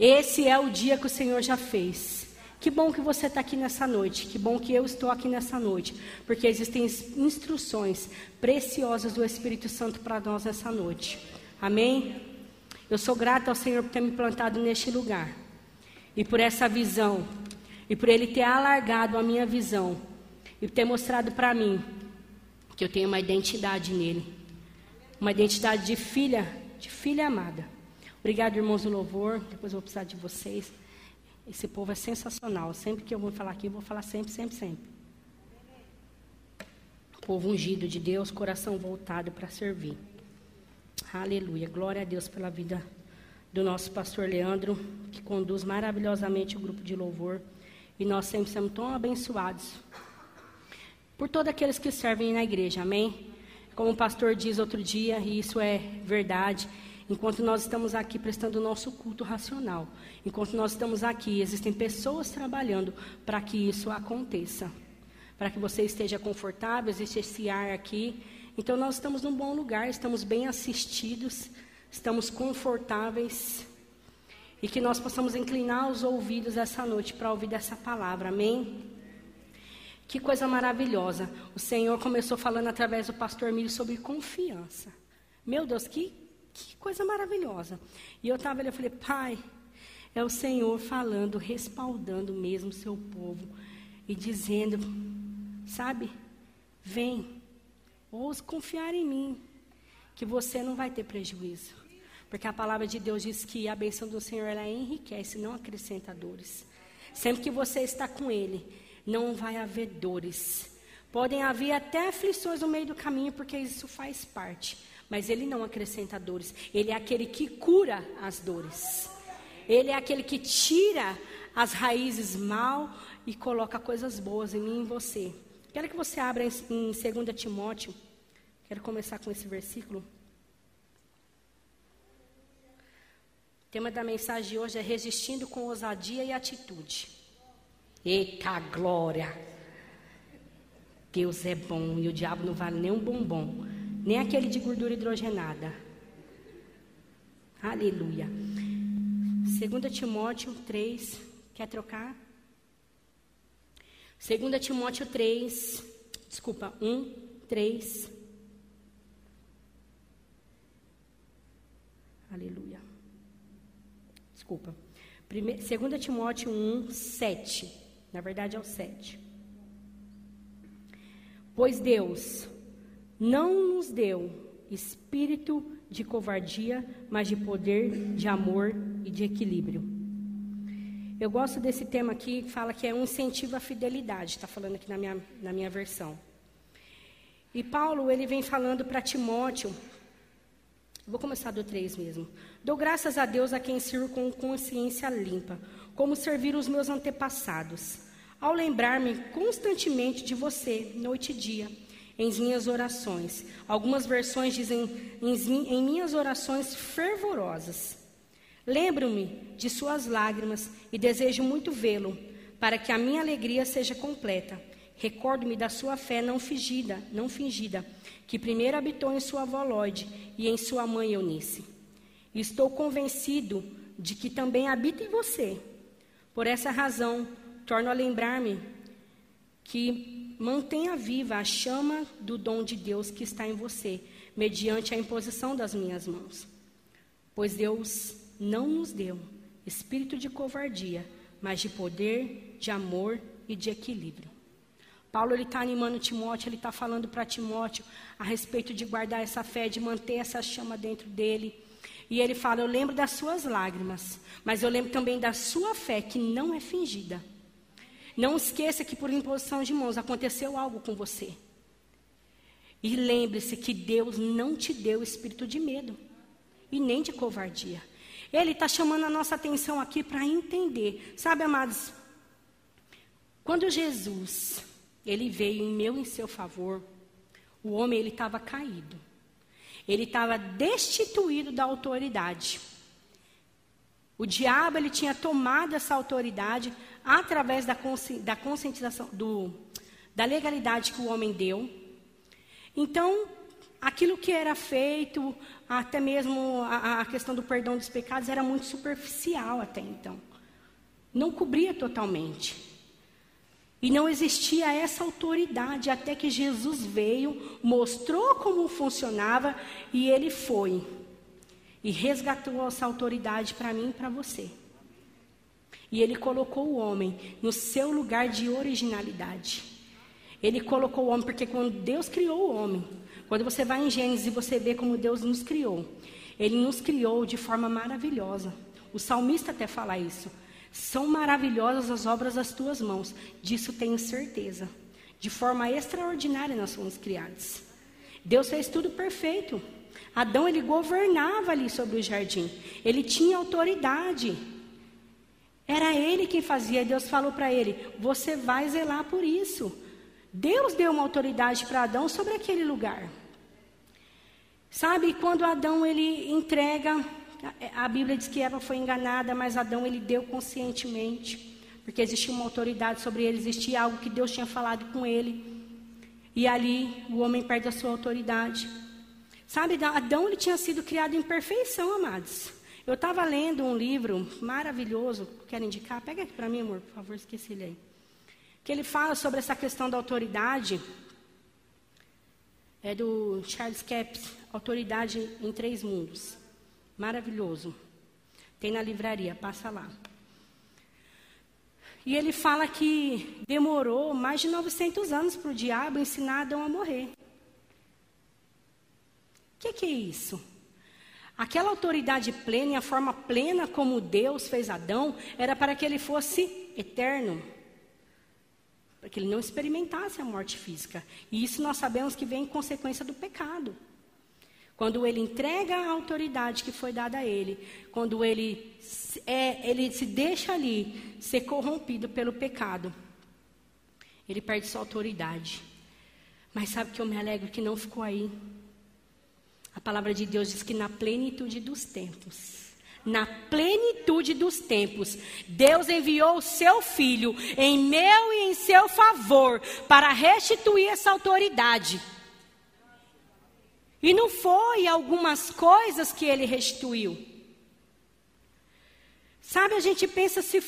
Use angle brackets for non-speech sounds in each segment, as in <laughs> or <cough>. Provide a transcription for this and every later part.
Esse é o dia que o Senhor já fez. Que bom que você está aqui nessa noite. Que bom que eu estou aqui nessa noite. Porque existem instruções preciosas do Espírito Santo para nós nessa noite. Amém? Eu sou grata ao Senhor por ter me plantado neste lugar. E por essa visão. E por Ele ter alargado a minha visão. E ter mostrado para mim que eu tenho uma identidade nele. Uma identidade de filha, de filha amada. Obrigado, irmãos do louvor. Depois eu vou precisar de vocês. Esse povo é sensacional. Sempre que eu vou falar aqui, eu vou falar sempre, sempre, sempre. Povo ungido de Deus, coração voltado para servir. Aleluia. Glória a Deus pela vida do nosso pastor Leandro, que conduz maravilhosamente o grupo de louvor. E nós sempre somos tão abençoados por todos aqueles que servem na igreja. Amém? Como o pastor diz outro dia, e isso é verdade. Enquanto nós estamos aqui prestando o nosso culto racional, enquanto nós estamos aqui, existem pessoas trabalhando para que isso aconteça. Para que você esteja confortável, existe esse ar aqui. Então nós estamos num bom lugar, estamos bem assistidos, estamos confortáveis. E que nós possamos inclinar os ouvidos essa noite para ouvir dessa palavra, amém? Que coisa maravilhosa. O Senhor começou falando através do pastor Milho sobre confiança. Meu Deus, que que coisa maravilhosa. E eu estava ali, eu falei, pai, é o Senhor falando, respaldando mesmo o seu povo e dizendo, sabe, vem, ouse confiar em mim, que você não vai ter prejuízo. Porque a palavra de Deus diz que a bênção do Senhor ela enriquece, não acrescenta dores. Sempre que você está com Ele, não vai haver dores. Podem haver até aflições no meio do caminho, porque isso faz parte mas ele não acrescenta dores. Ele é aquele que cura as dores. Ele é aquele que tira as raízes mal e coloca coisas boas em mim e em você. Quero que você abra em, em 2 Timóteo. Quero começar com esse versículo. O tema da mensagem de hoje é resistindo com ousadia e atitude. Eita glória! Deus é bom e o diabo não vale nem um bombom nem aquele de gordura hidrogenada. Aleluia. 2 Timóteo 3, quer trocar? 2 Timóteo 3, desculpa, 1, 3. Aleluia. Desculpa. 2 Timóteo 1, 7. Na verdade é o 7. Pois Deus não nos deu espírito de covardia, mas de poder, de amor e de equilíbrio. Eu gosto desse tema aqui, que fala que é um incentivo à fidelidade, está falando aqui na minha, na minha versão. E Paulo, ele vem falando para Timóteo, vou começar do 3 mesmo. Dou graças a Deus a quem sirvo com consciência limpa, como servir os meus antepassados, ao lembrar-me constantemente de você, noite e dia em minhas orações. Algumas versões dizem em, minhas orações fervorosas. Lembro-me de suas lágrimas e desejo muito vê-lo, para que a minha alegria seja completa. Recordo-me da sua fé não fingida, não fingida, que primeiro habitou em sua avó Lloyd e em sua mãe Eunice. E estou convencido de que também habita em você. Por essa razão, torno a lembrar-me que mantenha viva a chama do dom de Deus que está em você, mediante a imposição das minhas mãos. Pois Deus não nos deu espírito de covardia, mas de poder, de amor e de equilíbrio. Paulo ele está animando Timóteo, ele está falando para Timóteo a respeito de guardar essa fé, de manter essa chama dentro dele. E ele fala: Eu lembro das suas lágrimas, mas eu lembro também da sua fé, que não é fingida. Não esqueça que por imposição de mãos aconteceu algo com você. E lembre-se que Deus não te deu espírito de medo e nem de covardia. Ele está chamando a nossa atenção aqui para entender. Sabe, amados, quando Jesus ele veio em meu e em seu favor, o homem ele estava caído. Ele estava destituído da autoridade. O diabo ele tinha tomado essa autoridade através da, consci, da conscientização, do, da legalidade que o homem deu. Então, aquilo que era feito, até mesmo a, a questão do perdão dos pecados, era muito superficial até então. Não cobria totalmente. E não existia essa autoridade até que Jesus veio, mostrou como funcionava e ele foi. E resgatou essa autoridade para mim e para você. E ele colocou o homem no seu lugar de originalidade. Ele colocou o homem, porque quando Deus criou o homem, quando você vai em Gênesis e você vê como Deus nos criou, ele nos criou de forma maravilhosa. O salmista até fala isso. São maravilhosas as obras das tuas mãos, disso tenho certeza. De forma extraordinária nós fomos criados. Deus fez tudo perfeito. Adão ele governava ali sobre o jardim. Ele tinha autoridade. Era ele quem fazia. Deus falou para ele: "Você vai zelar por isso". Deus deu uma autoridade para Adão sobre aquele lugar. Sabe, quando Adão ele entrega a Bíblia diz que Eva foi enganada, mas Adão ele deu conscientemente, porque existia uma autoridade sobre ele, existia algo que Deus tinha falado com ele. E ali o homem perde a sua autoridade. Sabe, Adão ele tinha sido criado em perfeição, amados. Eu estava lendo um livro maravilhoso, quero indicar, pega aqui para mim, amor, por favor, esqueci ele aí. Que ele fala sobre essa questão da autoridade. É do Charles Capps, Autoridade em Três Mundos. Maravilhoso. Tem na livraria, passa lá. E ele fala que demorou mais de 900 anos para o diabo ensinar Adão a morrer. O que, que é isso? Aquela autoridade plena e a forma plena como Deus fez Adão era para que ele fosse eterno. Para que ele não experimentasse a morte física. E isso nós sabemos que vem em consequência do pecado. Quando ele entrega a autoridade que foi dada a ele, quando ele, é, ele se deixa ali ser corrompido pelo pecado, ele perde sua autoridade. Mas sabe que eu me alegro que não ficou aí. A palavra de Deus diz que na plenitude dos tempos, na plenitude dos tempos, Deus enviou o seu filho em meu e em seu favor para restituir essa autoridade. E não foi algumas coisas que ele restituiu. Sabe, a gente pensa se.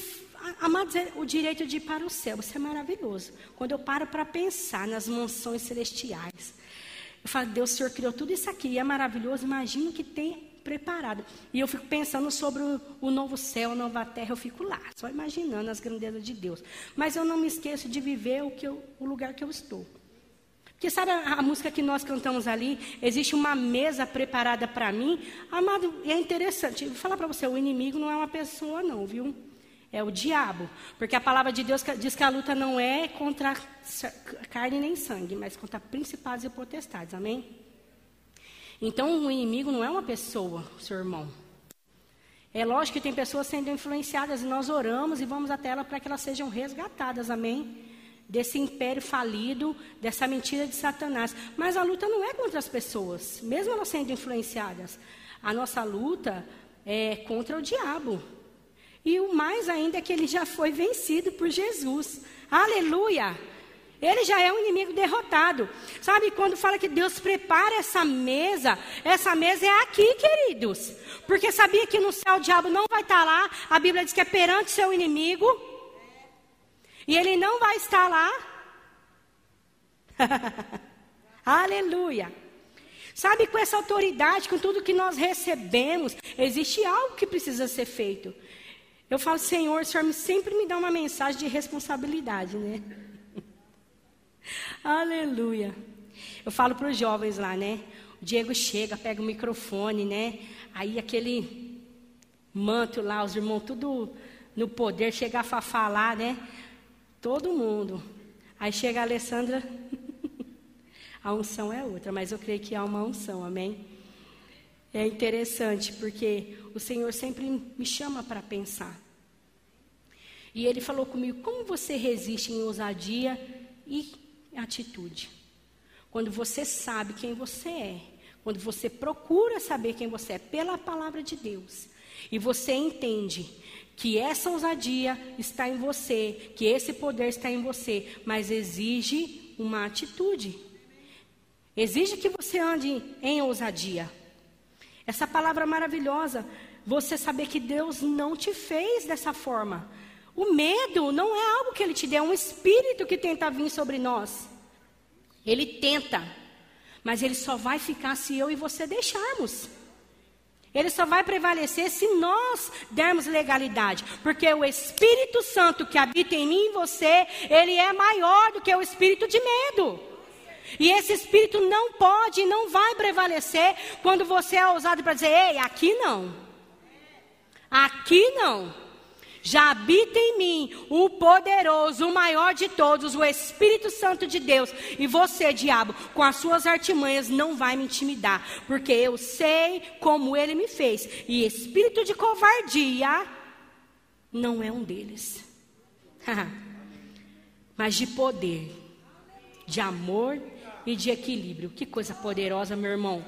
Amados, é o direito de ir para o céu, isso é maravilhoso. Quando eu paro para pensar nas mansões celestiais, eu falo, Deus, o Senhor criou tudo isso aqui, e é maravilhoso, imagino que tem preparado. E eu fico pensando sobre o, o novo céu, a nova terra, eu fico lá, só imaginando as grandezas de Deus. Mas eu não me esqueço de viver o, que eu, o lugar que eu estou. Porque sabe a, a, música que nós cantamos ali? Existe uma mesa preparada para mim. Amado, é interessante. Vou falar para você, o inimigo não é uma pessoa, não, viu? É o diabo. Porque a palavra de Deus diz que a luta não é contra carne nem sangue, mas contra principados e potestades. Amém? Então o inimigo não é uma pessoa, seu irmão. É lógico que tem pessoas sendo influenciadas e nós oramos e vamos até ela para que elas sejam resgatadas. Amém? desse império falido, dessa mentira de Satanás. Mas a luta não é contra as pessoas, mesmo elas sendo influenciadas. A nossa luta é contra o diabo. E o mais ainda é que ele já foi vencido por Jesus. Aleluia! Ele já é um inimigo derrotado. Sabe quando fala que Deus prepara essa mesa? Essa mesa é aqui, queridos. Porque sabia que no céu o diabo não vai estar lá. A Bíblia diz que é perante seu inimigo. E ele não vai estar lá. <laughs> Aleluia. Sabe, com essa autoridade, com tudo que nós recebemos, existe algo que precisa ser feito. Eu falo, Senhor, o Senhor sempre me dá uma mensagem de responsabilidade, né? <laughs> Aleluia. Eu falo para os jovens lá, né? O Diego chega, pega o microfone, né? Aí aquele manto lá, os irmãos tudo no poder, chega a falar, né? Todo mundo. Aí chega a Alessandra, <laughs> a unção é outra, mas eu creio que há uma unção, amém? É interessante, porque o Senhor sempre me chama para pensar. E ele falou comigo: como você resiste em ousadia e atitude? Quando você sabe quem você é, quando você procura saber quem você é pela palavra de Deus, e você entende que essa ousadia está em você, que esse poder está em você, mas exige uma atitude. Exige que você ande em ousadia. Essa palavra maravilhosa, você saber que Deus não te fez dessa forma. O medo não é algo que Ele te deu, é um espírito que tenta vir sobre nós. Ele tenta, mas ele só vai ficar se eu e você deixarmos. Ele só vai prevalecer se nós dermos legalidade, porque o Espírito Santo que habita em mim e você, ele é maior do que o espírito de medo. E esse espírito não pode, não vai prevalecer quando você é ousado para dizer: "Ei, aqui não. Aqui não. Já habita em mim o poderoso, o maior de todos, o Espírito Santo de Deus. E você, diabo, com as suas artimanhas, não vai me intimidar, porque eu sei como ele me fez. E espírito de covardia não é um deles, <laughs> mas de poder, de amor e de equilíbrio. Que coisa poderosa, meu irmão.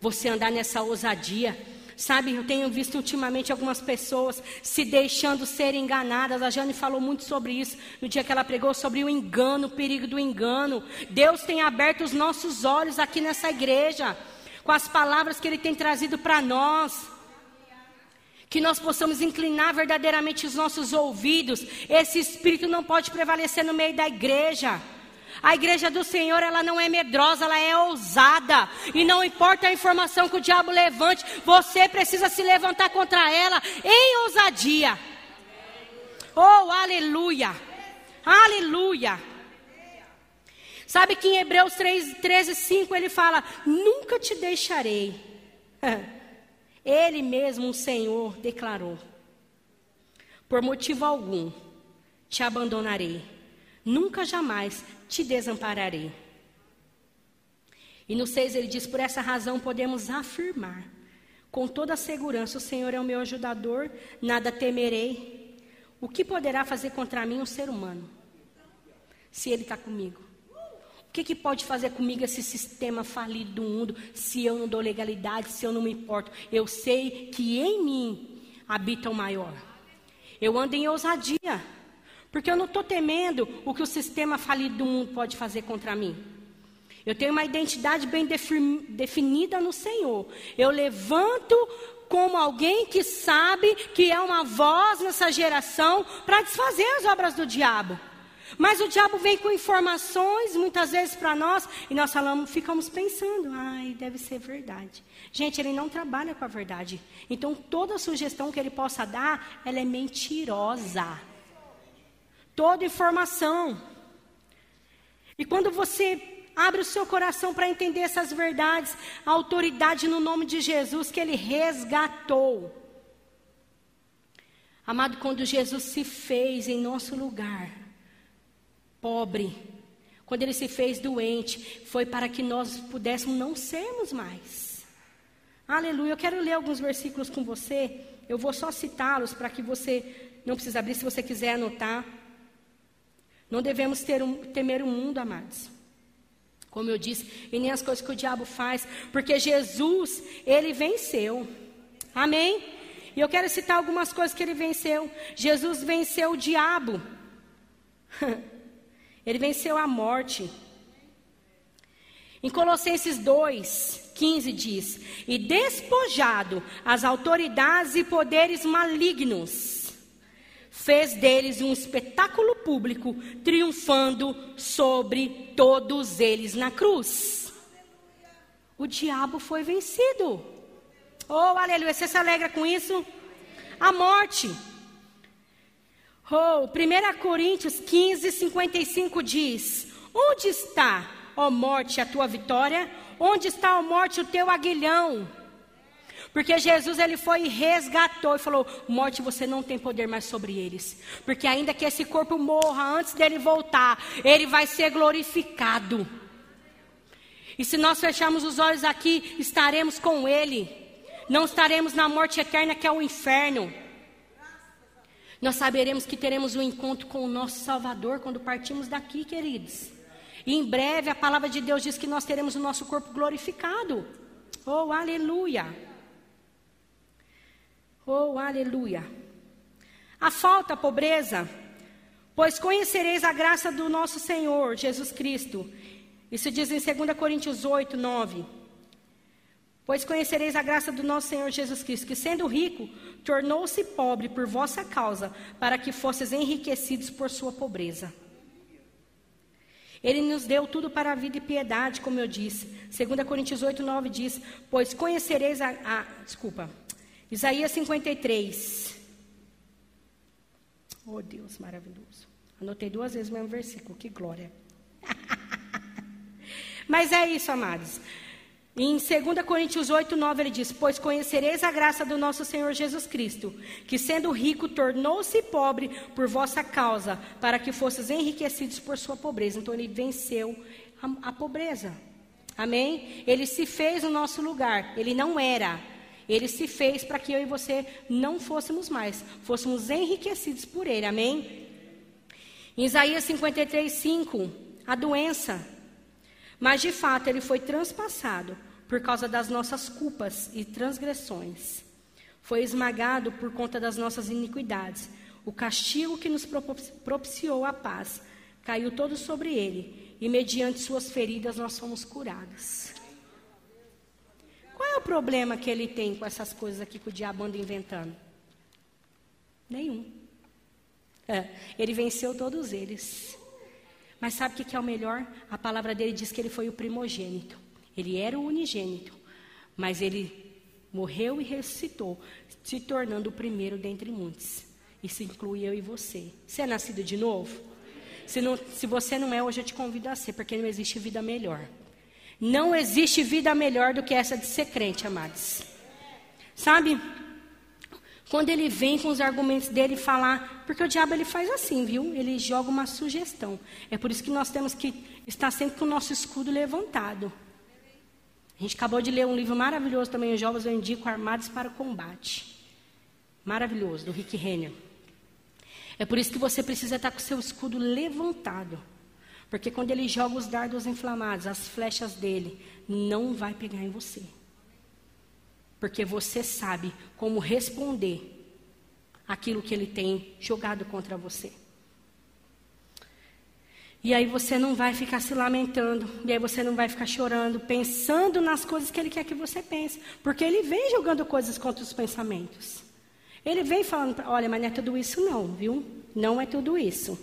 Você andar nessa ousadia Sabe, eu tenho visto ultimamente algumas pessoas se deixando ser enganadas. A Jane falou muito sobre isso no dia que ela pregou sobre o engano, o perigo do engano. Deus tem aberto os nossos olhos aqui nessa igreja com as palavras que Ele tem trazido para nós. Que nós possamos inclinar verdadeiramente os nossos ouvidos. Esse espírito não pode prevalecer no meio da igreja. A igreja do Senhor, ela não é medrosa, ela é ousada. E não importa a informação que o diabo levante, você precisa se levantar contra ela em ousadia. Oh, aleluia! Aleluia! Sabe que em Hebreus 3, 13, 5 ele fala: Nunca te deixarei. <laughs> Ele mesmo, o Senhor, declarou: Por motivo algum te abandonarei, nunca jamais te desampararei. E no 6 ele diz: Por essa razão podemos afirmar, com toda a segurança: O Senhor é o meu ajudador, nada temerei. O que poderá fazer contra mim um ser humano? Se ele está comigo. O que, que pode fazer comigo esse sistema falido do mundo, se eu não dou legalidade, se eu não me importo? Eu sei que em mim habita o maior. Eu ando em ousadia. Porque eu não estou temendo o que o sistema falido do mundo pode fazer contra mim. Eu tenho uma identidade bem definida no Senhor. Eu levanto como alguém que sabe que é uma voz nessa geração para desfazer as obras do diabo. Mas o diabo vem com informações muitas vezes para nós e nós falamos, ficamos pensando, ai, deve ser verdade. Gente, ele não trabalha com a verdade. Então toda sugestão que ele possa dar, ela é mentirosa toda informação. E quando você abre o seu coração para entender essas verdades, a autoridade no nome de Jesus que ele resgatou. Amado, quando Jesus se fez em nosso lugar, pobre, quando ele se fez doente, foi para que nós pudéssemos não sermos mais. Aleluia. Eu quero ler alguns versículos com você. Eu vou só citá-los para que você não precise abrir, se você quiser anotar. Não devemos ter um, temer o mundo, amados. Como eu disse, e nem as coisas que o diabo faz, porque Jesus, ele venceu. Amém? E eu quero citar algumas coisas que ele venceu. Jesus venceu o diabo. <laughs> ele venceu a morte. Em Colossenses 2, 15 diz: E despojado as autoridades e poderes malignos fez deles um espetáculo público, triunfando sobre todos eles na cruz. O diabo foi vencido. Oh, aleluia. Você se alegra com isso? A morte. Oh, 1 Coríntios 15, 55 diz: Onde está, ó morte, a tua vitória? Onde está, ó morte, o teu aguilhão? Porque Jesus ele foi e resgatou e falou: morte, você não tem poder mais sobre eles. Porque ainda que esse corpo morra antes dele voltar, ele vai ser glorificado. E se nós fecharmos os olhos aqui, estaremos com ele. Não estaremos na morte eterna que é o inferno. Nós saberemos que teremos um encontro com o nosso Salvador quando partimos daqui, queridos. E em breve a palavra de Deus diz que nós teremos o nosso corpo glorificado. Oh, aleluia! Oh, aleluia. A falta, a pobreza, pois conhecereis a graça do nosso Senhor Jesus Cristo, Isso diz em 2 Coríntios 8, 9. Pois conhecereis a graça do nosso Senhor Jesus Cristo, que sendo rico, tornou-se pobre por vossa causa, para que fosseis enriquecidos por sua pobreza. Ele nos deu tudo para a vida e piedade, como eu disse. 2 Coríntios 8, 9 diz: Pois conhecereis a. a desculpa. Isaías 53. Oh, Deus maravilhoso. Anotei duas vezes o mesmo versículo, que glória. <laughs> Mas é isso, amados. Em 2 Coríntios 8, 9, ele diz: Pois conhecereis a graça do nosso Senhor Jesus Cristo, que sendo rico tornou-se pobre por vossa causa, para que fosseis enriquecidos por sua pobreza. Então ele venceu a, a pobreza. Amém? Ele se fez no nosso lugar. Ele não era. Ele se fez para que eu e você não fôssemos mais, fôssemos enriquecidos por ele. Amém? Em Isaías 53, 5, a doença. Mas de fato ele foi transpassado por causa das nossas culpas e transgressões. Foi esmagado por conta das nossas iniquidades. O castigo que nos propiciou a paz caiu todo sobre ele, e mediante suas feridas nós fomos curados. Qual é o problema que ele tem com essas coisas aqui que o diabo anda inventando? Nenhum. É, ele venceu todos eles. Mas sabe o que é o melhor? A palavra dele diz que ele foi o primogênito. Ele era o unigênito, mas ele morreu e ressuscitou, se tornando o primeiro dentre muitos. Isso inclui eu e você. Você é nascido de novo? Se, não, se você não é, hoje eu te convido a ser, porque não existe vida melhor. Não existe vida melhor do que essa de ser crente, amados. Sabe? Quando ele vem com os argumentos dele falar, porque o diabo ele faz assim, viu? Ele joga uma sugestão. É por isso que nós temos que estar sempre com o nosso escudo levantado. A gente acabou de ler um livro maravilhoso também, Os Jovens Eu Indico, Armados para o Combate. Maravilhoso, do Rick Renner. É por isso que você precisa estar com o seu escudo levantado. Porque quando ele joga os dardos inflamados, as flechas dele, não vai pegar em você. Porque você sabe como responder aquilo que ele tem jogado contra você. E aí você não vai ficar se lamentando, e aí você não vai ficar chorando, pensando nas coisas que ele quer que você pense, porque ele vem jogando coisas contra os pensamentos. Ele vem falando, olha, mas não é tudo isso não, viu? Não é tudo isso.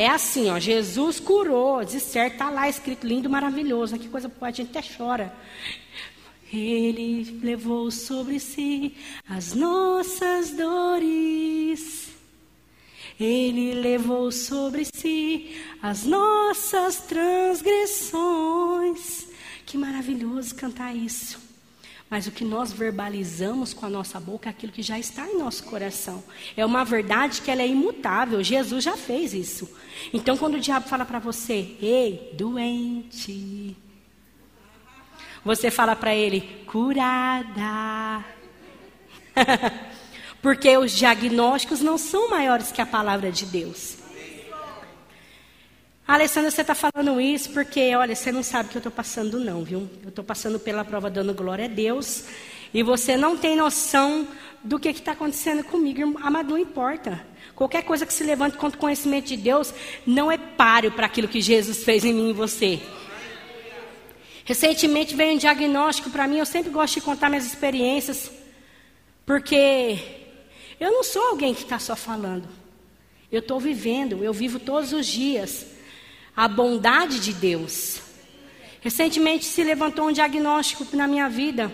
É assim, ó, Jesus curou, de certo, está lá escrito lindo, maravilhoso, que coisa a gente até chora. Ele levou sobre si as nossas dores. Ele levou sobre si as nossas transgressões. Que maravilhoso cantar isso. Mas o que nós verbalizamos com a nossa boca é aquilo que já está em nosso coração. É uma verdade que ela é imutável. Jesus já fez isso. Então, quando o diabo fala para você, ei, doente, você fala para ele, curada. <laughs> Porque os diagnósticos não são maiores que a palavra de Deus. Alessandra, você está falando isso porque, olha, você não sabe o que eu estou passando, não, viu? Eu estou passando pela prova dando glória a Deus. E você não tem noção do que está acontecendo comigo. Amado, não importa. Qualquer coisa que se levante contra o conhecimento de Deus não é páreo para aquilo que Jesus fez em mim e você. Recentemente veio um diagnóstico para mim. Eu sempre gosto de contar minhas experiências. Porque eu não sou alguém que está só falando. Eu estou vivendo, eu vivo todos os dias a bondade de Deus. Recentemente se levantou um diagnóstico na minha vida.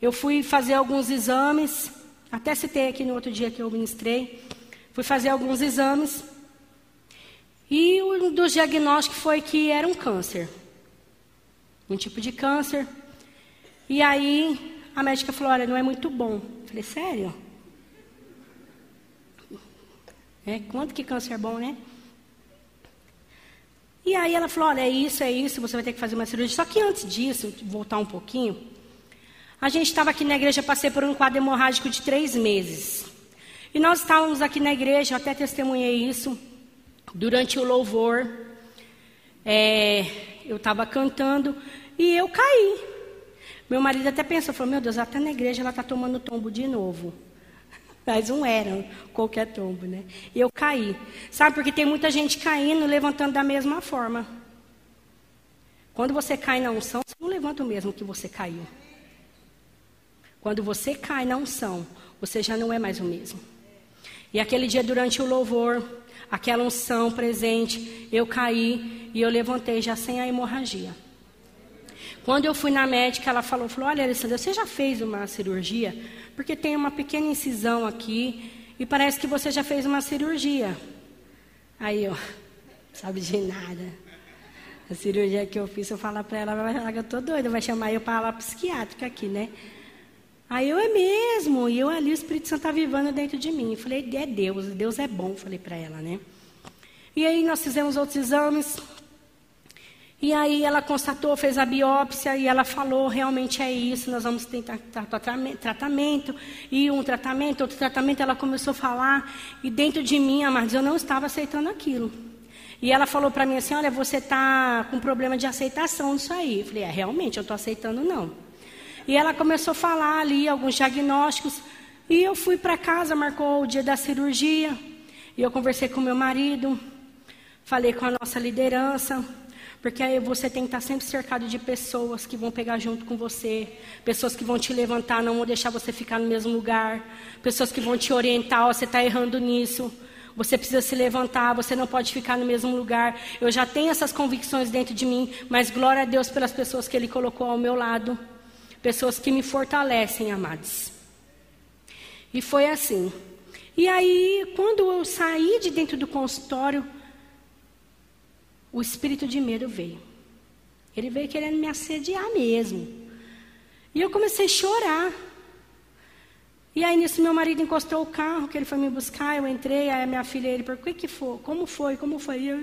Eu fui fazer alguns exames, até citei aqui no outro dia que eu ministrei. Fui fazer alguns exames. E um dos diagnósticos foi que era um câncer. Um tipo de câncer. E aí a médica falou: Olha, não é muito bom. Eu falei: Sério? É, quanto que câncer é bom, né? E aí ela falou: olha, é isso, é isso, você vai ter que fazer uma cirurgia. Só que antes disso, voltar um pouquinho, a gente estava aqui na igreja, passei por um quadro hemorrágico de três meses. E nós estávamos aqui na igreja, eu até testemunhei isso, durante o louvor. É, eu estava cantando e eu caí. Meu marido até pensou, falou, meu Deus, até na igreja ela está tomando tombo de novo. Mas um era, qualquer tombo, né? E eu caí. Sabe, porque tem muita gente caindo, levantando da mesma forma. Quando você cai na unção, você não levanta o mesmo que você caiu. Quando você cai na unção, você já não é mais o mesmo. E aquele dia, durante o louvor, aquela unção presente, eu caí e eu levantei já sem a hemorragia. Quando eu fui na médica, ela falou, falou, olha, Alessandra, você já fez uma cirurgia? Porque tem uma pequena incisão aqui e parece que você já fez uma cirurgia. Aí eu, sabe de nada. A cirurgia que eu fiz, eu falar para ela, ela vai falar que eu tô doida, vai chamar eu para lá psiquiátrica aqui, né? Aí eu é mesmo, e eu ali, o Espírito Santo está vivendo dentro de mim. Eu falei, é Deus, Deus é bom, falei para ela, né? E aí nós fizemos outros exames, e aí ela constatou, fez a biópsia e ela falou, realmente é isso, nós vamos tentar tratamento, e um tratamento, outro tratamento, ela começou a falar, e dentro de mim, amados, eu não estava aceitando aquilo. E ela falou para mim assim, olha, você está com problema de aceitação disso aí. Eu falei, é, realmente, eu estou aceitando não. E ela começou a falar ali alguns diagnósticos, e eu fui para casa, marcou o dia da cirurgia, e eu conversei com meu marido, falei com a nossa liderança, porque aí você tem que estar sempre cercado de pessoas que vão pegar junto com você, pessoas que vão te levantar, não vão deixar você ficar no mesmo lugar, pessoas que vão te orientar, você está errando nisso, você precisa se levantar, você não pode ficar no mesmo lugar. Eu já tenho essas convicções dentro de mim, mas glória a Deus pelas pessoas que Ele colocou ao meu lado, pessoas que me fortalecem, amados. E foi assim. E aí, quando eu saí de dentro do consultório, o espírito de medo veio. Ele veio querendo me assediar mesmo. E eu comecei a chorar. E aí nisso meu marido encostou o carro, que ele foi me buscar, eu entrei, aí a minha filha, ele perguntou, o que, que foi? Como foi? Como foi? Eu...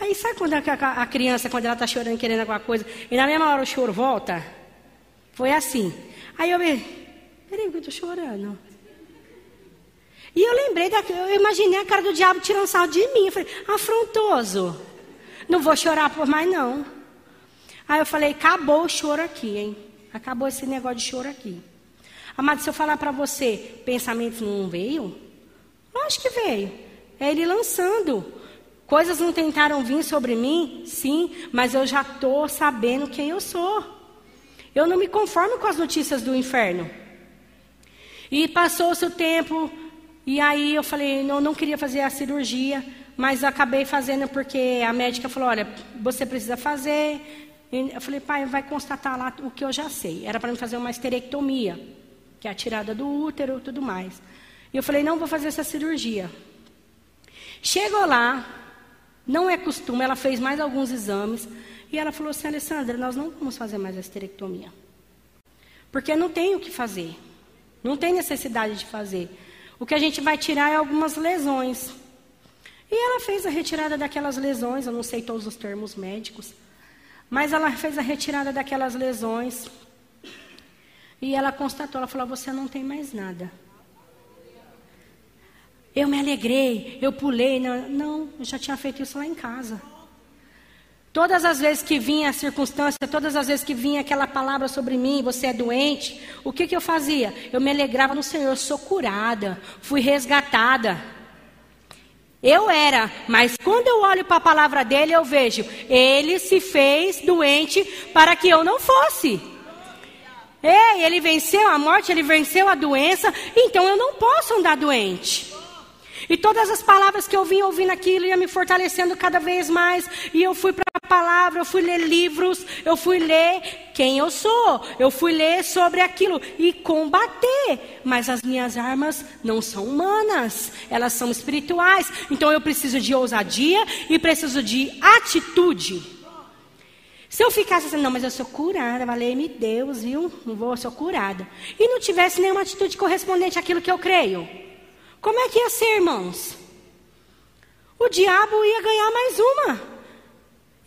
Aí sabe quando a, criança, quando ela está chorando, querendo alguma coisa, e na mesma hora o choro volta? Foi assim. Aí eu me, peraí, eu estou chorando. E eu lembrei, da, eu imaginei a cara do diabo tirando sal de mim. Eu falei, afrontoso. Não vou chorar por mais não. Aí eu falei, acabou o choro aqui, hein? Acabou esse negócio de choro aqui. Amado, se eu falar para você, pensamento não veio? Acho que veio. É ele lançando. Coisas não tentaram vir sobre mim? Sim, mas eu já estou sabendo quem eu sou. Eu não me conformo com as notícias do inferno. E passou-se o tempo, e aí eu falei, não, não queria fazer a cirurgia, mas acabei fazendo porque a médica falou, olha, você precisa fazer. Eu falei, pai, vai constatar lá o que eu já sei. Era para me fazer uma esterectomia, que é a tirada do útero e tudo mais. E eu falei, não vou fazer essa cirurgia. Chegou lá, não é costume, ela fez mais alguns exames. E ela falou assim, Alessandra, nós não vamos fazer mais a esterectomia. Porque não tem o que fazer. Não tem necessidade de fazer. O que a gente vai tirar é algumas lesões. E ela fez a retirada daquelas lesões, eu não sei todos os termos médicos, mas ela fez a retirada daquelas lesões. E ela constatou, ela falou: "Você não tem mais nada". Eu me alegrei, eu pulei, não, não, eu já tinha feito isso lá em casa. Todas as vezes que vinha a circunstância, todas as vezes que vinha aquela palavra sobre mim, você é doente, o que, que eu fazia? Eu me alegrava no Senhor, sou curada, fui resgatada. Eu era, mas quando eu olho para a palavra dele, eu vejo, ele se fez doente para que eu não fosse. Ei, ele venceu a morte, ele venceu a doença, então eu não posso andar doente. E todas as palavras que eu vim ouvindo aquilo ia me fortalecendo cada vez mais. E eu fui para palavra, eu fui ler livros, eu fui ler quem eu sou, eu fui ler sobre aquilo e combater. Mas as minhas armas não são humanas, elas são espirituais. Então eu preciso de ousadia e preciso de atitude. Se eu ficasse assim, não, mas eu sou curada, valeu-me Deus, viu? Não vou, eu sou curada. E não tivesse nenhuma atitude correspondente àquilo que eu creio. Como é que ia ser, irmãos? O diabo ia ganhar mais uma.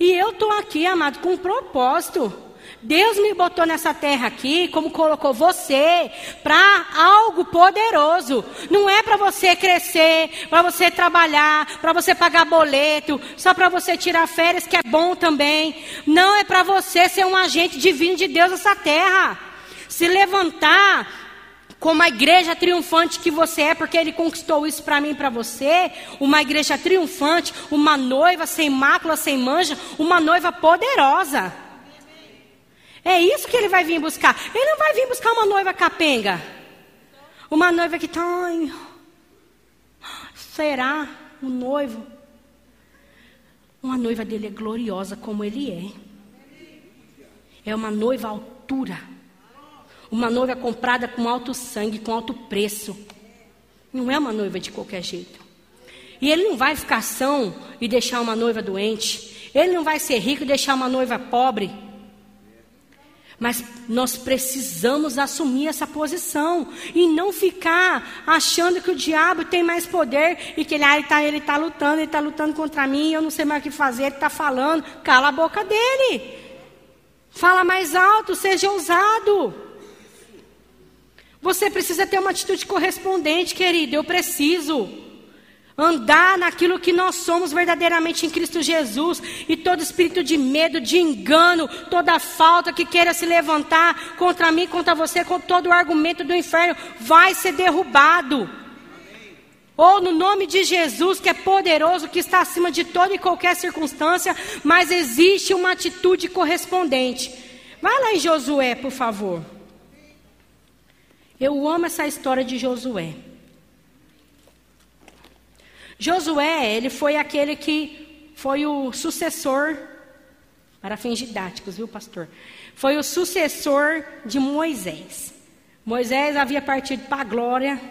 E eu estou aqui, amado, com um propósito. Deus me botou nessa terra aqui, como colocou você, para algo poderoso. Não é para você crescer, para você trabalhar, para você pagar boleto, só para você tirar férias, que é bom também. Não é para você ser um agente divino de Deus nessa terra. Se levantar como a igreja triunfante que você é, porque Ele conquistou isso para mim e para você, uma igreja triunfante, uma noiva sem mácula, sem manja, uma noiva poderosa. É isso que Ele vai vir buscar. Ele não vai vir buscar uma noiva capenga, uma noiva que está. Será o noivo? Uma noiva dele é gloriosa como ele é. É uma noiva altura uma noiva comprada com alto sangue, com alto preço. Não é uma noiva de qualquer jeito. E ele não vai ficar são e deixar uma noiva doente. Ele não vai ser rico e deixar uma noiva pobre. Mas nós precisamos assumir essa posição e não ficar achando que o diabo tem mais poder e que ele está ele tá lutando, ele está lutando contra mim, eu não sei mais o que fazer, ele está falando. Cala a boca dele. Fala mais alto, seja ousado. Você precisa ter uma atitude correspondente, querido. Eu preciso andar naquilo que nós somos verdadeiramente em Cristo Jesus. E todo espírito de medo, de engano, toda falta que queira se levantar contra mim, contra você, com todo o argumento do inferno, vai ser derrubado. Ou no nome de Jesus, que é poderoso, que está acima de toda e qualquer circunstância, mas existe uma atitude correspondente. Vai lá em Josué, por favor. Eu amo essa história de Josué. Josué, ele foi aquele que foi o sucessor, para fins didáticos, viu, pastor? Foi o sucessor de Moisés. Moisés havia partido para a glória.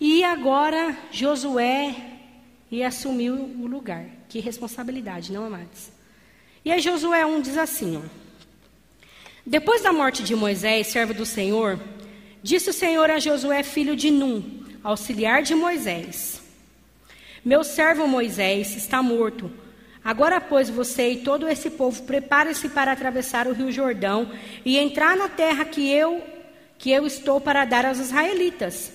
E agora Josué ia assumir o lugar. Que responsabilidade, não, amados? E aí Josué 1 diz assim, ó. Depois da morte de Moisés, servo do Senhor, disse o Senhor a Josué, filho de Num, auxiliar de Moisés: Meu servo Moisés está morto. Agora, pois, você e todo esse povo prepare-se para atravessar o rio Jordão e entrar na terra que eu que eu estou para dar aos israelitas.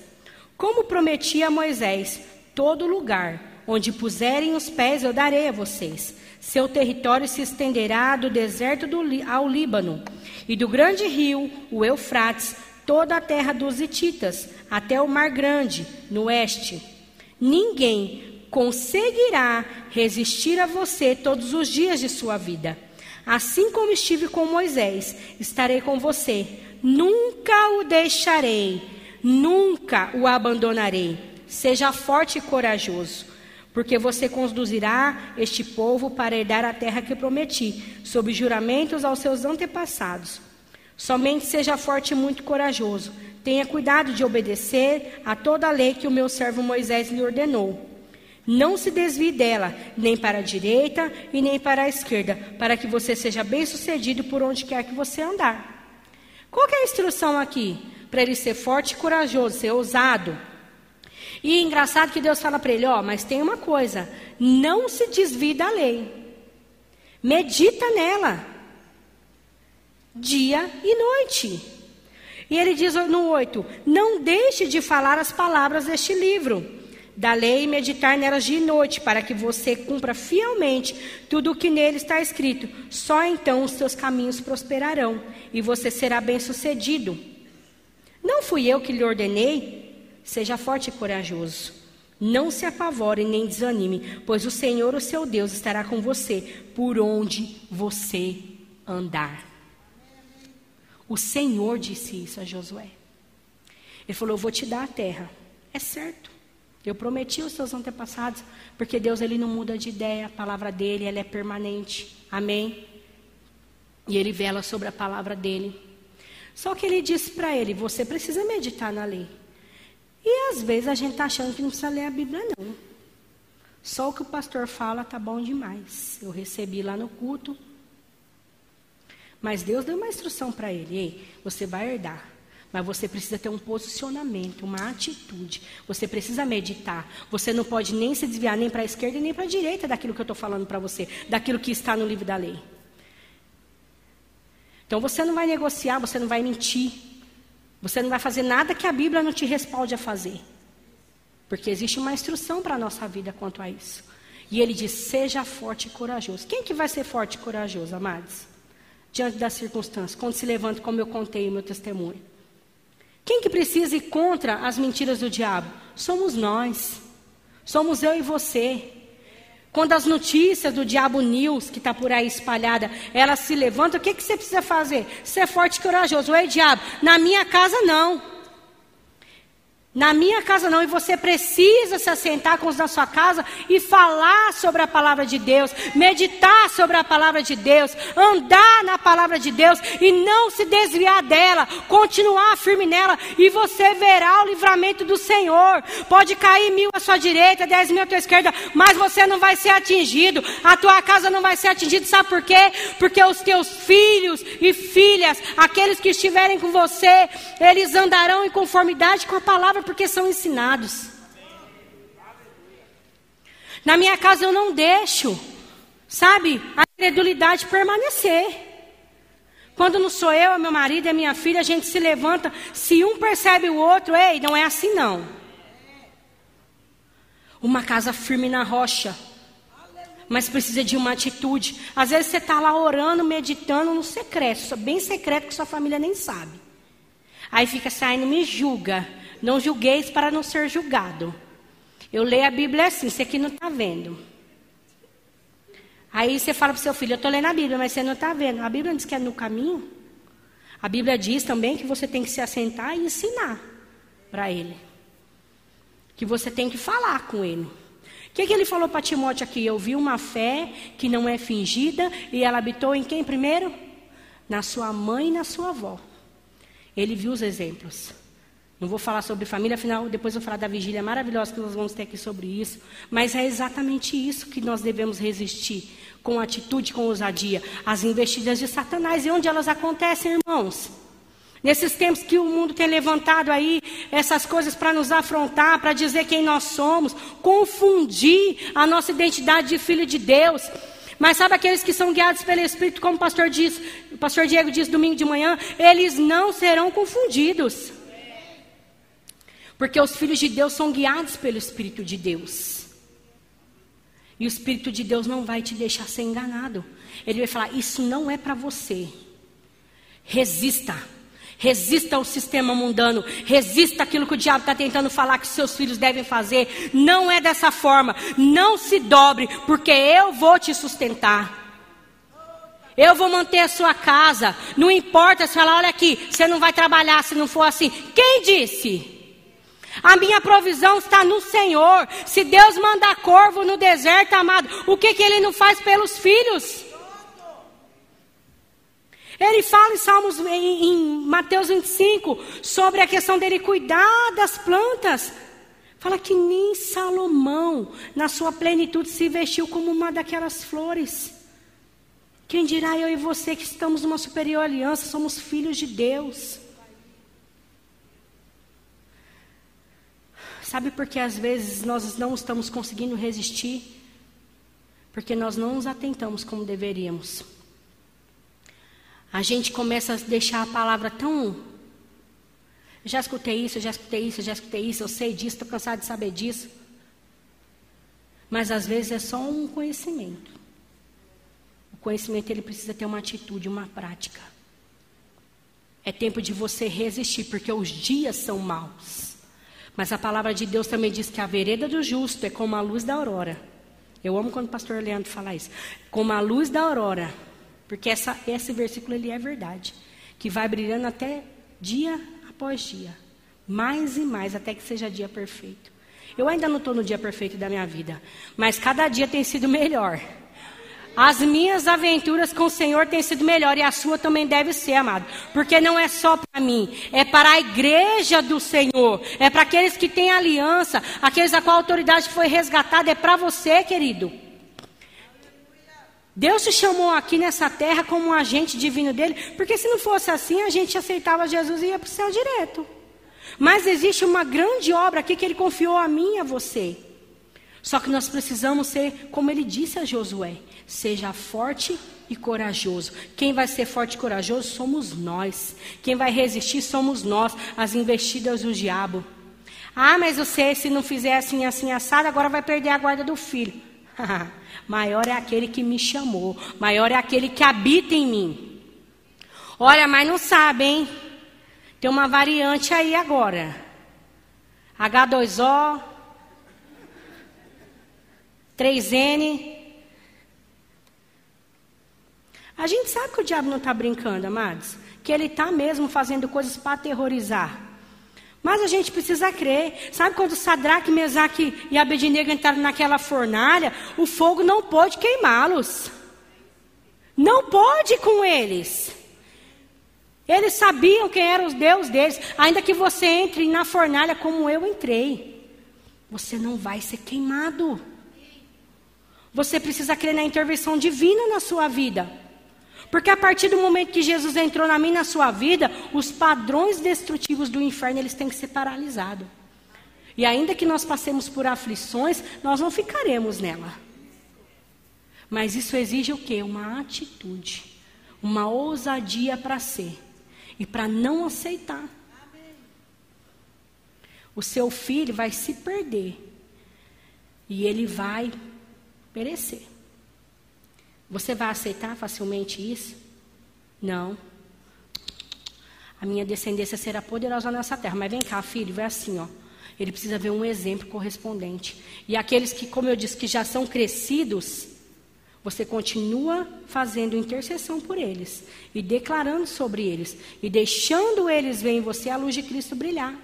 Como prometi a Moisés, todo lugar onde puserem os pés eu darei a vocês. Seu território se estenderá do deserto do, ao Líbano e do grande rio, o Eufrates, toda a terra dos Hititas, até o Mar Grande, no oeste. Ninguém conseguirá resistir a você todos os dias de sua vida. Assim como estive com Moisés, estarei com você. Nunca o deixarei, nunca o abandonarei. Seja forte e corajoso porque você conduzirá este povo para herdar a terra que prometi, sob juramentos aos seus antepassados. Somente seja forte e muito corajoso. Tenha cuidado de obedecer a toda a lei que o meu servo Moisés lhe ordenou. Não se desvie dela, nem para a direita e nem para a esquerda, para que você seja bem-sucedido por onde quer que você andar. Qual é a instrução aqui? Para ele ser forte e corajoso, ser ousado. E engraçado que Deus fala para ele: ó, mas tem uma coisa, não se desvie da lei, medita nela, dia e noite. E ele diz no 8: Não deixe de falar as palavras deste livro da lei e meditar nelas de noite, para que você cumpra fielmente tudo o que nele está escrito. Só então os seus caminhos prosperarão e você será bem-sucedido. Não fui eu que lhe ordenei? Seja forte e corajoso. Não se apavore nem desanime, pois o Senhor, o seu Deus, estará com você por onde você andar. O Senhor disse isso a Josué. Ele falou: Eu vou te dar a terra. É certo. Eu prometi aos seus antepassados, porque Deus ele não muda de ideia, a palavra dele ela é permanente. Amém? E ele vela sobre a palavra dele. Só que ele disse para ele: Você precisa meditar na lei. E às vezes a gente está achando que não precisa ler a Bíblia, não. Só o que o pastor fala está bom demais. Eu recebi lá no culto. Mas Deus deu uma instrução para ele: Ei, você vai herdar. Mas você precisa ter um posicionamento, uma atitude. Você precisa meditar. Você não pode nem se desviar nem para a esquerda nem para a direita daquilo que eu estou falando para você, daquilo que está no livro da lei. Então você não vai negociar, você não vai mentir, você não vai fazer nada que a Bíblia não te respalde a fazer. Porque existe uma instrução para a nossa vida quanto a isso. E ele diz: seja forte e corajoso. Quem que vai ser forte e corajoso, amados? Diante das circunstâncias, quando se levanta, como eu contei o meu testemunho. Quem que precisa ir contra as mentiras do diabo? Somos nós. Somos eu e você. Quando as notícias do Diabo News, que está por aí espalhada, elas se levantam, o que, que você precisa fazer? Ser forte e corajoso. Ei, diabo, na minha casa não. Na minha casa não, e você precisa se assentar com os da sua casa e falar sobre a palavra de Deus, meditar sobre a palavra de Deus, andar na palavra de Deus e não se desviar dela, continuar firme nela, e você verá o livramento do Senhor. Pode cair mil à sua direita, dez mil à tua esquerda, mas você não vai ser atingido, a tua casa não vai ser atingida, sabe por quê? Porque os teus filhos e filhas, aqueles que estiverem com você, eles andarão em conformidade com a palavra porque são ensinados. Na minha casa eu não deixo, sabe, a credulidade permanecer. Quando não sou eu, é meu marido é minha filha, a gente se levanta. Se um percebe o outro, ei, não é assim não. Uma casa firme na rocha. Mas precisa de uma atitude. Às vezes você está lá orando, meditando no secreto, bem secreto que sua família nem sabe. Aí fica saindo, me julga. Não julgueis para não ser julgado. Eu leio a Bíblia assim, você aqui não está vendo. Aí você fala para o seu filho, eu estou lendo a Bíblia, mas você não está vendo. A Bíblia diz que é no caminho. A Bíblia diz também que você tem que se assentar e ensinar para ele. Que você tem que falar com ele. O que, que ele falou para Timóteo aqui? Eu vi uma fé que não é fingida e ela habitou em quem primeiro? Na sua mãe e na sua avó. Ele viu os exemplos. Não vou falar sobre família, afinal, depois eu vou falar da vigília maravilhosa que nós vamos ter aqui sobre isso. Mas é exatamente isso que nós devemos resistir, com atitude, com ousadia, as investidas de Satanás. E onde elas acontecem, irmãos? Nesses tempos que o mundo tem levantado aí essas coisas para nos afrontar, para dizer quem nós somos, confundir a nossa identidade de filho de Deus. Mas sabe aqueles que são guiados pelo Espírito, como o pastor, diz, o pastor Diego disse domingo de manhã, eles não serão confundidos. Porque os filhos de Deus são guiados pelo Espírito de Deus. E o Espírito de Deus não vai te deixar ser enganado. Ele vai falar: Isso não é para você. Resista. Resista ao sistema mundano. Resista aquilo que o diabo está tentando falar que seus filhos devem fazer. Não é dessa forma. Não se dobre, porque eu vou te sustentar. Eu vou manter a sua casa. Não importa se falar, olha aqui, você não vai trabalhar se não for assim. Quem disse? A minha provisão está no Senhor. Se Deus mandar corvo no deserto, amado, o que, que Ele não faz pelos filhos? Ele fala em Salmos, em, em Mateus 25, sobre a questão dele cuidar das plantas. Fala que nem Salomão, na sua plenitude, se vestiu como uma daquelas flores. Quem dirá eu e você que estamos numa superior aliança, somos filhos de Deus. Sabe por que às vezes nós não estamos conseguindo resistir? Porque nós não nos atentamos como deveríamos. A gente começa a deixar a palavra tão. já escutei isso, já escutei isso, já escutei isso, eu sei disso, estou cansado de saber disso. Mas às vezes é só um conhecimento. O conhecimento ele precisa ter uma atitude, uma prática. É tempo de você resistir, porque os dias são maus. Mas a palavra de Deus também diz que a vereda do justo é como a luz da aurora. Eu amo quando o pastor Leandro fala isso. Como a luz da aurora. Porque essa, esse versículo ele é verdade. Que vai brilhando até dia após dia. Mais e mais, até que seja dia perfeito. Eu ainda não estou no dia perfeito da minha vida. Mas cada dia tem sido melhor. As minhas aventuras com o Senhor têm sido melhor e a sua também deve ser, amado. Porque não é só para mim, é para a igreja do Senhor, é para aqueles que têm aliança, aqueles a qual a autoridade foi resgatada, é para você, querido. Deus te chamou aqui nessa terra como um agente divino dele, porque se não fosse assim, a gente aceitava Jesus e ia para o céu direto. Mas existe uma grande obra aqui que ele confiou a mim e a você. Só que nós precisamos ser, como ele disse a Josué, Seja forte e corajoso. Quem vai ser forte e corajoso somos nós. Quem vai resistir somos nós, as investidas do diabo. Ah, mas você, se não fizer assim, assim, assado, agora vai perder a guarda do filho. <laughs> maior é aquele que me chamou, maior é aquele que habita em mim. Olha, mas não sabe, hein? Tem uma variante aí agora. H2O, 3N. A gente sabe que o diabo não está brincando, amados. Que ele está mesmo fazendo coisas para aterrorizar. Mas a gente precisa crer. Sabe quando Sadraque, Mesaque e Abednego entraram naquela fornalha? O fogo não pôde queimá-los. Não pôde com eles. Eles sabiam quem era os Deus deles. Ainda que você entre na fornalha como eu entrei, você não vai ser queimado. Você precisa crer na intervenção divina na sua vida. Porque a partir do momento que Jesus entrou na minha na sua vida, os padrões destrutivos do inferno eles têm que ser paralisados. E ainda que nós passemos por aflições, nós não ficaremos nela. Mas isso exige o quê? Uma atitude, uma ousadia para ser e para não aceitar. O seu filho vai se perder e ele vai perecer. Você vai aceitar facilmente isso? Não. A minha descendência será poderosa nessa terra. Mas vem cá, filho, vai assim, ó. Ele precisa ver um exemplo correspondente. E aqueles que, como eu disse, que já são crescidos, você continua fazendo intercessão por eles e declarando sobre eles e deixando eles ver em você a luz de Cristo brilhar.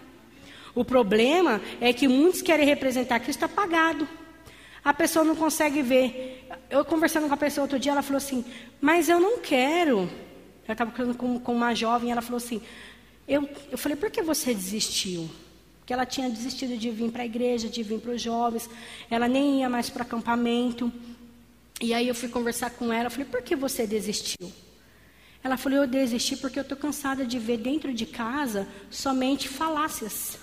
O problema é que muitos querem representar Cristo apagado. A pessoa não consegue ver. Eu conversando com a pessoa outro dia, ela falou assim: Mas eu não quero. Eu estava conversando com, com uma jovem, ela falou assim: eu, eu falei, por que você desistiu? Porque ela tinha desistido de vir para a igreja, de vir para os jovens, ela nem ia mais para acampamento. E aí eu fui conversar com ela, falei, por que você desistiu? Ela falou, eu desisti porque eu estou cansada de ver dentro de casa somente falácias.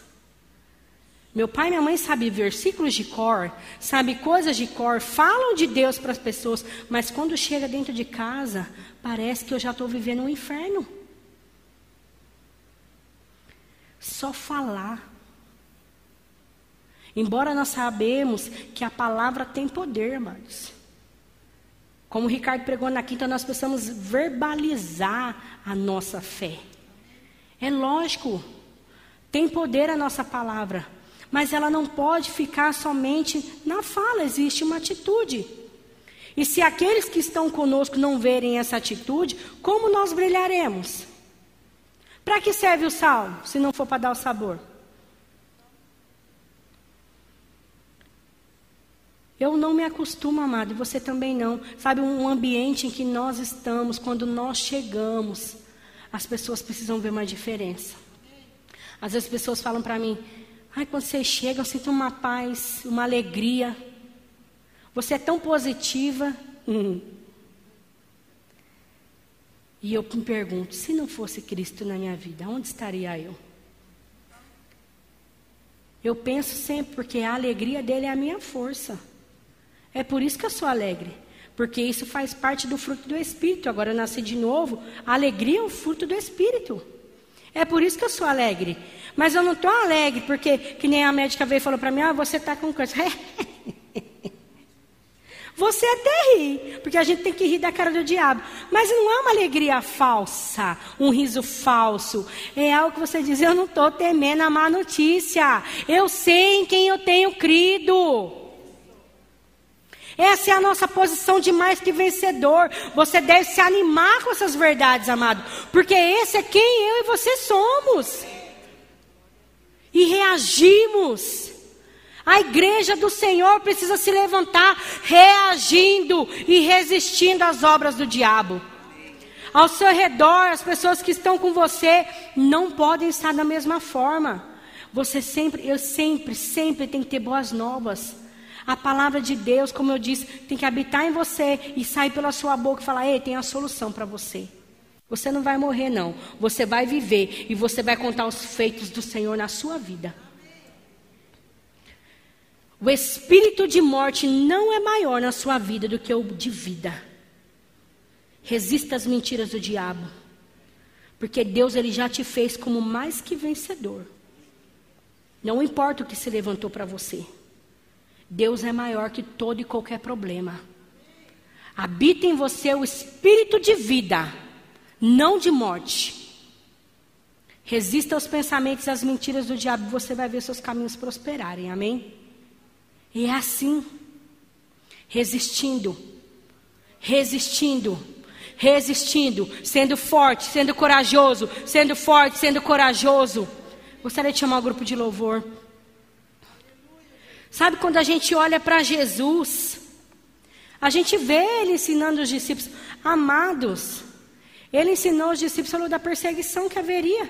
Meu pai e minha mãe sabem versículos de cor, sabem coisas de cor, falam de Deus para as pessoas, mas quando chega dentro de casa, parece que eu já estou vivendo um inferno. Só falar. Embora nós sabemos que a palavra tem poder, amados. Como o Ricardo pregou na quinta, nós precisamos verbalizar a nossa fé. É lógico, tem poder a nossa palavra. Mas ela não pode ficar somente na fala, existe uma atitude. E se aqueles que estão conosco não verem essa atitude, como nós brilharemos? Para que serve o sal, se não for para dar o sabor? Eu não me acostumo, amado, e você também não. Sabe, um ambiente em que nós estamos, quando nós chegamos, as pessoas precisam ver uma diferença. Às vezes as pessoas falam para mim, Ai, quando você chega, eu sinto uma paz, uma alegria. Você é tão positiva. Hum. E eu me pergunto: se não fosse Cristo na minha vida, onde estaria eu? Eu penso sempre, porque a alegria dele é a minha força. É por isso que eu sou alegre. Porque isso faz parte do fruto do Espírito. Agora eu nasci de novo. A alegria é o fruto do Espírito. É por isso que eu sou alegre. Mas eu não estou alegre, porque, que nem a médica veio e falou para mim, ah, você está com câncer. <laughs> Você até ri, porque a gente tem que rir da cara do diabo. Mas não é uma alegria falsa, um riso falso. É algo que você diz, eu não estou temendo a má notícia. Eu sei em quem eu tenho crido. Essa é a nossa posição de mais que vencedor. Você deve se animar com essas verdades, amado. Porque esse é quem eu e você somos e reagimos. A igreja do Senhor precisa se levantar reagindo e resistindo às obras do diabo. Ao seu redor, as pessoas que estão com você não podem estar da mesma forma. Você sempre, eu sempre, sempre tem que ter boas novas. A palavra de Deus, como eu disse, tem que habitar em você e sair pela sua boca e falar: Ei, tem a solução para você. Você não vai morrer, não. Você vai viver e você vai contar os feitos do Senhor na sua vida. O espírito de morte não é maior na sua vida do que o de vida. Resista às mentiras do diabo. Porque Deus ele já te fez como mais que vencedor. Não importa o que se levantou para você. Deus é maior que todo e qualquer problema. Habita em você o espírito de vida não de morte. Resista aos pensamentos e às mentiras do diabo, você vai ver seus caminhos prosperarem. Amém? E é assim, resistindo, resistindo, resistindo, sendo forte, sendo corajoso, sendo forte, sendo corajoso. Gostaria de chamar o grupo de louvor. Sabe quando a gente olha para Jesus, a gente vê ele ensinando os discípulos, amados. Ele ensinou os discípulos falou da perseguição que haveria.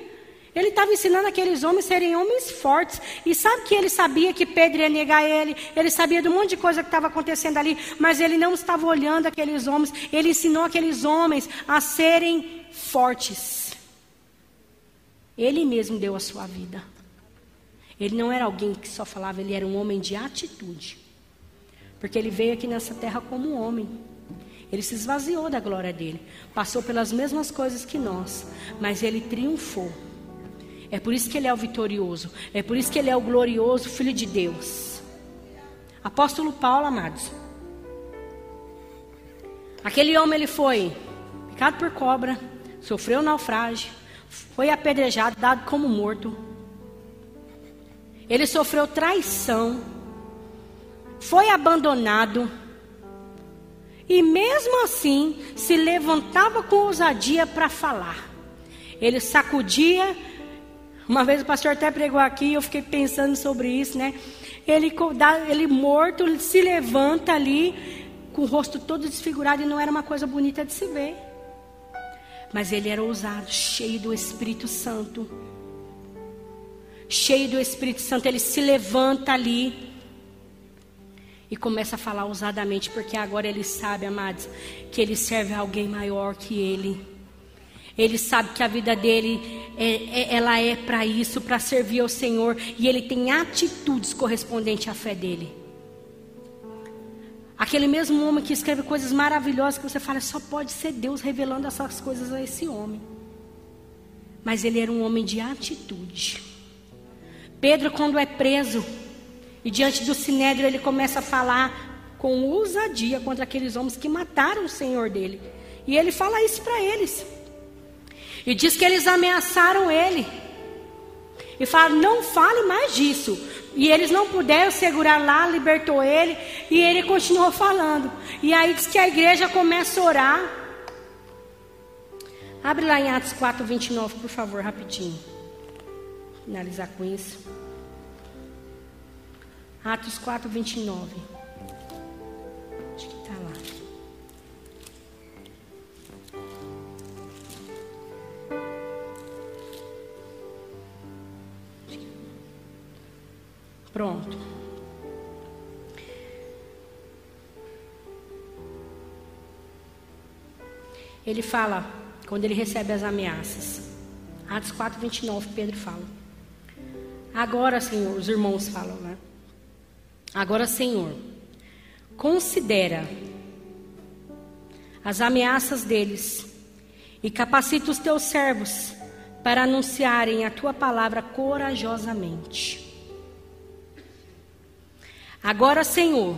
Ele estava ensinando aqueles homens serem homens fortes. E sabe que ele sabia que Pedro ia negar ele. Ele sabia um monte de coisa que estava acontecendo ali. Mas ele não estava olhando aqueles homens. Ele ensinou aqueles homens a serem fortes. Ele mesmo deu a sua vida. Ele não era alguém que só falava, ele era um homem de atitude. Porque ele veio aqui nessa terra como um homem. Ele se esvaziou da glória dele. Passou pelas mesmas coisas que nós. Mas ele triunfou. É por isso que ele é o vitorioso. É por isso que ele é o glorioso Filho de Deus. Apóstolo Paulo, amados. Aquele homem ele foi picado por cobra, sofreu naufrágio, foi apedrejado, dado como morto. Ele sofreu traição, foi abandonado. E mesmo assim, se levantava com ousadia para falar. Ele sacudia uma vez o pastor até pregou aqui, eu fiquei pensando sobre isso, né? Ele, ele morto, se levanta ali, com o rosto todo desfigurado, e não era uma coisa bonita de se ver. Mas ele era ousado, cheio do Espírito Santo. Cheio do Espírito Santo, ele se levanta ali e começa a falar ousadamente, porque agora ele sabe, amados, que ele serve a alguém maior que ele. Ele sabe que a vida dele é, é, ela é para isso, para servir ao Senhor, e ele tem atitudes correspondentes à fé dele. Aquele mesmo homem que escreve coisas maravilhosas que você fala, só pode ser Deus revelando essas coisas a esse homem. Mas ele era um homem de atitude. Pedro, quando é preso, e diante do sinédrio, ele começa a falar com ousadia contra aqueles homens que mataram o Senhor dele. E ele fala isso para eles. E diz que eles ameaçaram ele. E fala: não fale mais disso. E eles não puderam segurar lá, libertou ele. E ele continuou falando. E aí diz que a igreja começa a orar. Abre lá em Atos 4, 29, por favor, rapidinho. Finalizar com isso. Atos 4, 29. Acho que está lá. Pronto. Ele fala, quando ele recebe as ameaças. Atos 4, 29, Pedro fala. Agora, Senhor, os irmãos falam, né? Agora, Senhor, considera as ameaças deles e capacita os teus servos para anunciarem a tua palavra corajosamente. Agora, Senhor,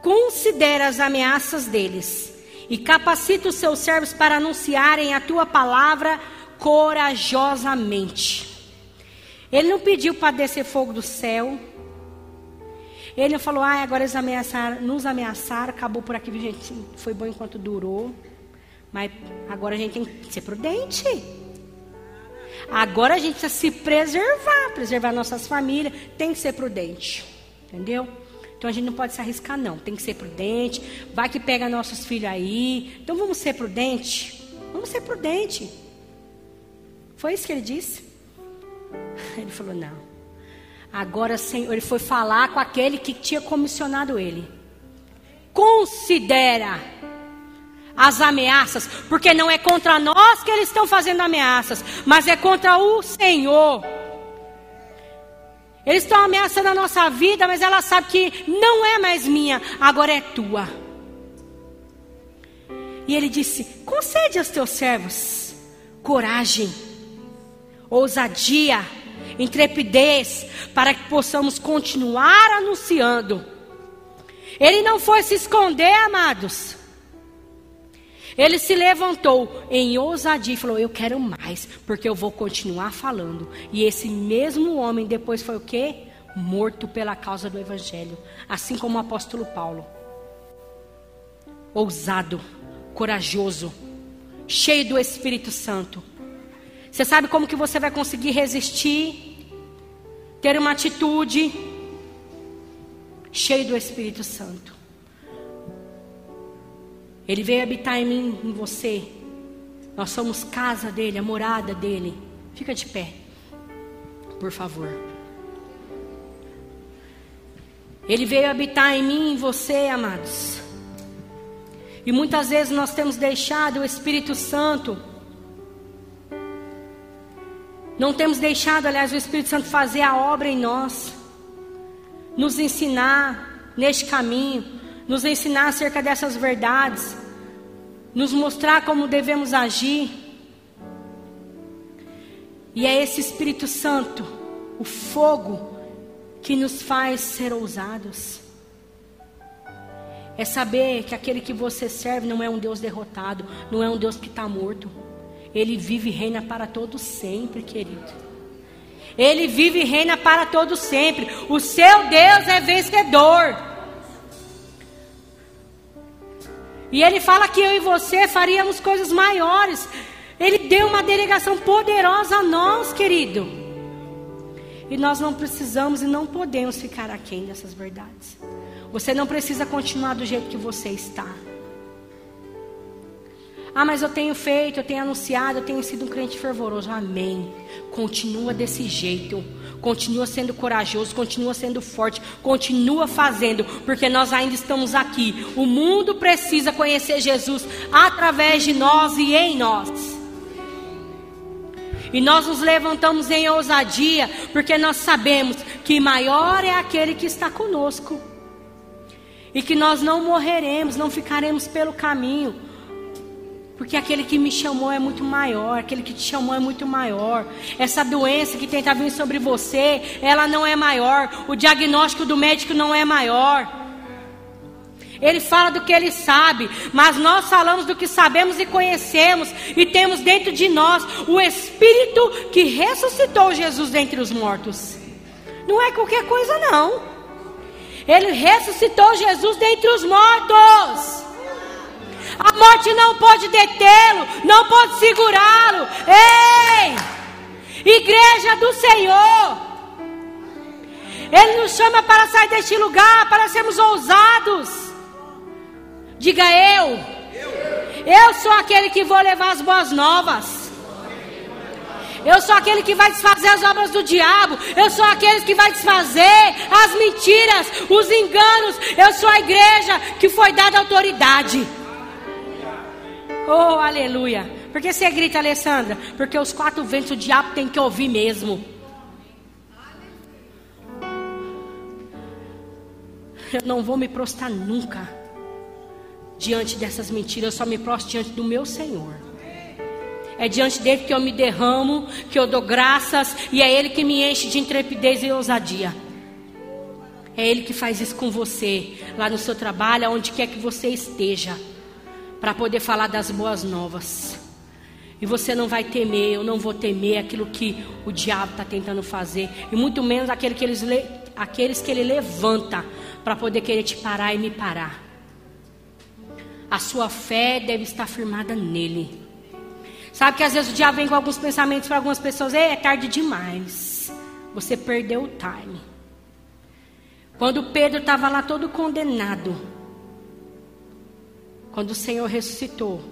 considera as ameaças deles e capacita os seus servos para anunciarem a tua palavra corajosamente. Ele não pediu para descer fogo do céu. Ele não falou, ah, agora eles ameaçaram, nos ameaçaram, acabou por aqui, gente, foi bom enquanto durou. Mas agora a gente tem que ser prudente. Agora a gente precisa se preservar, preservar nossas famílias, tem que ser prudente. Entendeu? Então a gente não pode se arriscar, não. Tem que ser prudente. Vai que pega nossos filhos aí. Então vamos ser prudentes. Vamos ser prudentes. Foi isso que ele disse? Ele falou: não. Agora, Senhor, ele foi falar com aquele que tinha comissionado ele. Considera as ameaças, porque não é contra nós que eles estão fazendo ameaças, mas é contra o Senhor. Eles estão ameaçando a nossa vida, mas ela sabe que não é mais minha, agora é tua. E ele disse: concede aos teus servos coragem, ousadia, intrepidez, para que possamos continuar anunciando. Ele não foi se esconder, amados. Ele se levantou em ousadia e falou: Eu quero mais, porque eu vou continuar falando. E esse mesmo homem depois foi o quê? Morto pela causa do Evangelho. Assim como o apóstolo Paulo. Ousado, corajoso, cheio do Espírito Santo. Você sabe como que você vai conseguir resistir? Ter uma atitude cheio do Espírito Santo. Ele veio habitar em mim, em você. Nós somos casa dele, a morada dele. Fica de pé, por favor. Ele veio habitar em mim, em você, amados. E muitas vezes nós temos deixado o Espírito Santo. Não temos deixado, aliás, o Espírito Santo fazer a obra em nós. Nos ensinar neste caminho nos ensinar acerca dessas verdades, nos mostrar como devemos agir. E é esse Espírito Santo, o fogo, que nos faz ser ousados. É saber que aquele que você serve não é um Deus derrotado, não é um Deus que está morto. Ele vive e reina para todos sempre, querido. Ele vive e reina para todos sempre. O seu Deus é vencedor. E ele fala que eu e você faríamos coisas maiores. Ele deu uma delegação poderosa a nós, querido. E nós não precisamos e não podemos ficar aquém dessas verdades. Você não precisa continuar do jeito que você está. Ah, mas eu tenho feito, eu tenho anunciado, eu tenho sido um crente fervoroso. Amém. Continua desse jeito. Continua sendo corajoso, continua sendo forte, continua fazendo, porque nós ainda estamos aqui. O mundo precisa conhecer Jesus através de nós e em nós. E nós nos levantamos em ousadia, porque nós sabemos que maior é aquele que está conosco. E que nós não morreremos, não ficaremos pelo caminho, porque aquele que me chamou é muito maior, aquele que te chamou é muito maior. Essa doença que tenta vir sobre você, ela não é maior. O diagnóstico do médico não é maior. Ele fala do que ele sabe, mas nós falamos do que sabemos e conhecemos, e temos dentro de nós o Espírito que ressuscitou Jesus dentre os mortos. Não é qualquer coisa, não. Ele ressuscitou Jesus dentre os mortos. A morte não pode detê-lo, não pode segurá-lo. Ei! Igreja do Senhor. Ele nos chama para sair deste lugar, para sermos ousados. Diga eu. Eu sou aquele que vou levar as boas novas. Eu sou aquele que vai desfazer as obras do diabo. Eu sou aquele que vai desfazer as mentiras, os enganos. Eu sou a igreja que foi dada autoridade. Oh, aleluia. Por que você grita, Alessandra? Porque os quatro ventos o diabo tem que ouvir mesmo. Eu não vou me prostrar nunca diante dessas mentiras. Eu só me prostro diante do meu Senhor. É diante dele que eu me derramo, que eu dou graças, e é ele que me enche de intrepidez e ousadia. É ele que faz isso com você, lá no seu trabalho, aonde quer que você esteja para poder falar das boas novas. E você não vai temer, eu não vou temer aquilo que o diabo está tentando fazer, e muito menos aquele que eles, aqueles que ele levanta para poder querer te parar e me parar. A sua fé deve estar firmada nele. Sabe que às vezes o diabo vem com alguns pensamentos para algumas pessoas: é tarde demais, você perdeu o time. Quando Pedro estava lá todo condenado, quando o Senhor ressuscitou,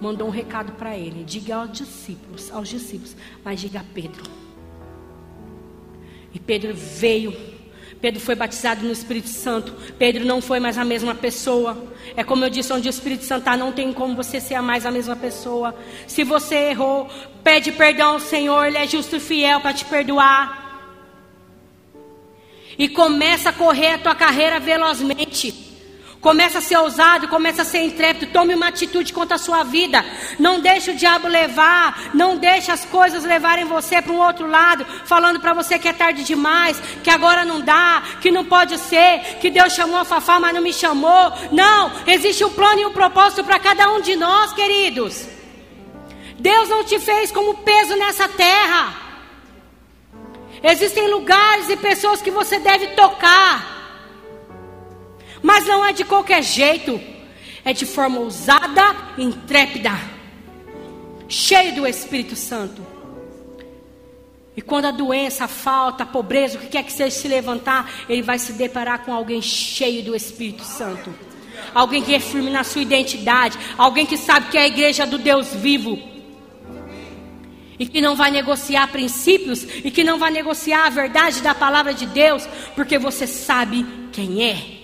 mandou um recado para ele: diga aos discípulos, aos discípulos, mas diga a Pedro. E Pedro veio. Pedro foi batizado no Espírito Santo. Pedro não foi mais a mesma pessoa. É como eu disse, onde o Espírito Santo está, não tem como você ser mais a mesma pessoa. Se você errou, pede perdão ao Senhor, Ele é justo e fiel para te perdoar. E começa a correr a tua carreira velozmente. Começa a ser ousado, começa a ser intrépido, tome uma atitude contra a sua vida. Não deixe o diabo levar, não deixe as coisas levarem você para um outro lado, falando para você que é tarde demais, que agora não dá, que não pode ser, que Deus chamou a Fafá, mas não me chamou. Não, existe um plano e um propósito para cada um de nós, queridos. Deus não te fez como peso nessa terra. Existem lugares e pessoas que você deve tocar. Mas não é de qualquer jeito, é de forma ousada, intrépida, cheio do Espírito Santo. E quando a doença, a falta, a pobreza, o que quer que seja se levantar, ele vai se deparar com alguém cheio do Espírito Santo. Alguém que é firme na sua identidade, alguém que sabe que é a igreja do Deus vivo. E que não vai negociar princípios e que não vai negociar a verdade da palavra de Deus, porque você sabe quem é.